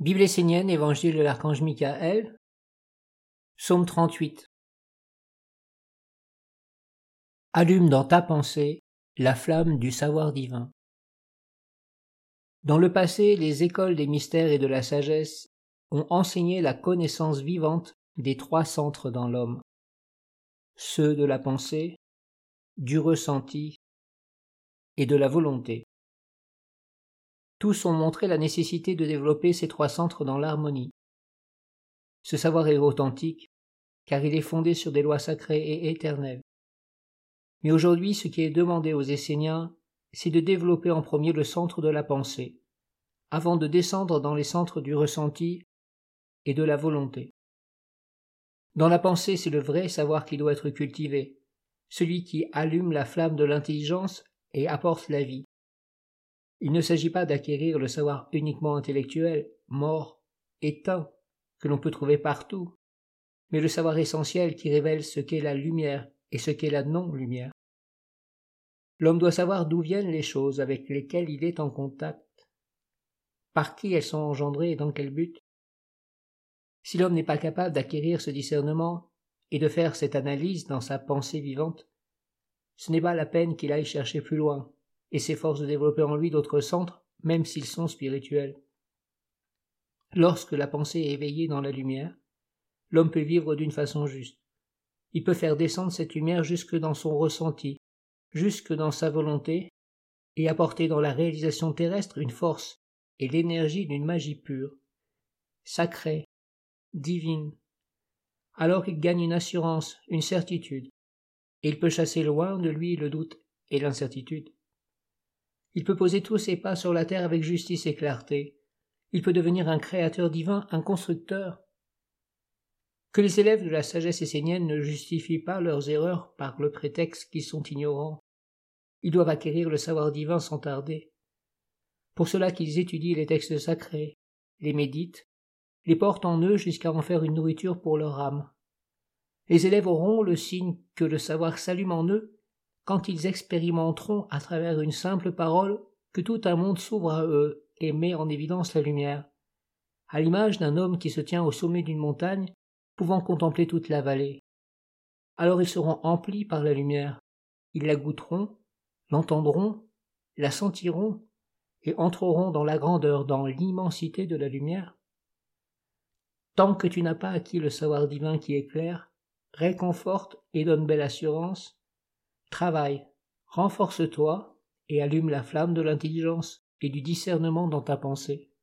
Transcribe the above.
Bible essénienne, Évangile de l'archange Michael, Psaume 38. Allume dans ta pensée la flamme du savoir divin. Dans le passé, les écoles des mystères et de la sagesse ont enseigné la connaissance vivante des trois centres dans l'homme, ceux de la pensée, du ressenti et de la volonté. Tous ont montré la nécessité de développer ces trois centres dans l'harmonie. Ce savoir est authentique, car il est fondé sur des lois sacrées et éternelles. Mais aujourd'hui, ce qui est demandé aux Esséniens, c'est de développer en premier le centre de la pensée, avant de descendre dans les centres du ressenti et de la volonté. Dans la pensée, c'est le vrai savoir qui doit être cultivé, celui qui allume la flamme de l'intelligence et apporte la vie. Il ne s'agit pas d'acquérir le savoir uniquement intellectuel, mort, éteint, que l'on peut trouver partout, mais le savoir essentiel qui révèle ce qu'est la lumière et ce qu'est la non-lumière. L'homme doit savoir d'où viennent les choses avec lesquelles il est en contact, par qui elles sont engendrées et dans quel but. Si l'homme n'est pas capable d'acquérir ce discernement et de faire cette analyse dans sa pensée vivante, ce n'est pas la peine qu'il aille chercher plus loin et s'efforce de développer en lui d'autres centres, même s'ils sont spirituels. Lorsque la pensée est éveillée dans la lumière, l'homme peut vivre d'une façon juste. Il peut faire descendre cette lumière jusque dans son ressenti, jusque dans sa volonté, et apporter dans la réalisation terrestre une force et l'énergie d'une magie pure, sacrée, divine. Alors il gagne une assurance, une certitude, et il peut chasser loin de lui le doute et l'incertitude. Il peut poser tous ses pas sur la terre avec justice et clarté. Il peut devenir un créateur divin, un constructeur, que les élèves de la sagesse essénienne ne justifient pas leurs erreurs par le prétexte qu'ils sont ignorants. Ils doivent acquérir le savoir divin sans tarder. Pour cela qu'ils étudient les textes sacrés, les méditent, les portent en eux jusqu'à en faire une nourriture pour leur âme. Les élèves auront le signe que le savoir s'allume en eux quand ils expérimenteront à travers une simple parole que tout un monde s'ouvre à eux et met en évidence la lumière. À l'image d'un homme qui se tient au sommet d'une montagne pouvant contempler toute la vallée. Alors ils seront emplis par la lumière, ils la goûteront, l'entendront, la sentiront, et entreront dans la grandeur, dans l'immensité de la lumière. Tant que tu n'as pas acquis le savoir divin qui éclaire, réconforte et donne belle assurance, travaille, renforce-toi et allume la flamme de l'intelligence et du discernement dans ta pensée.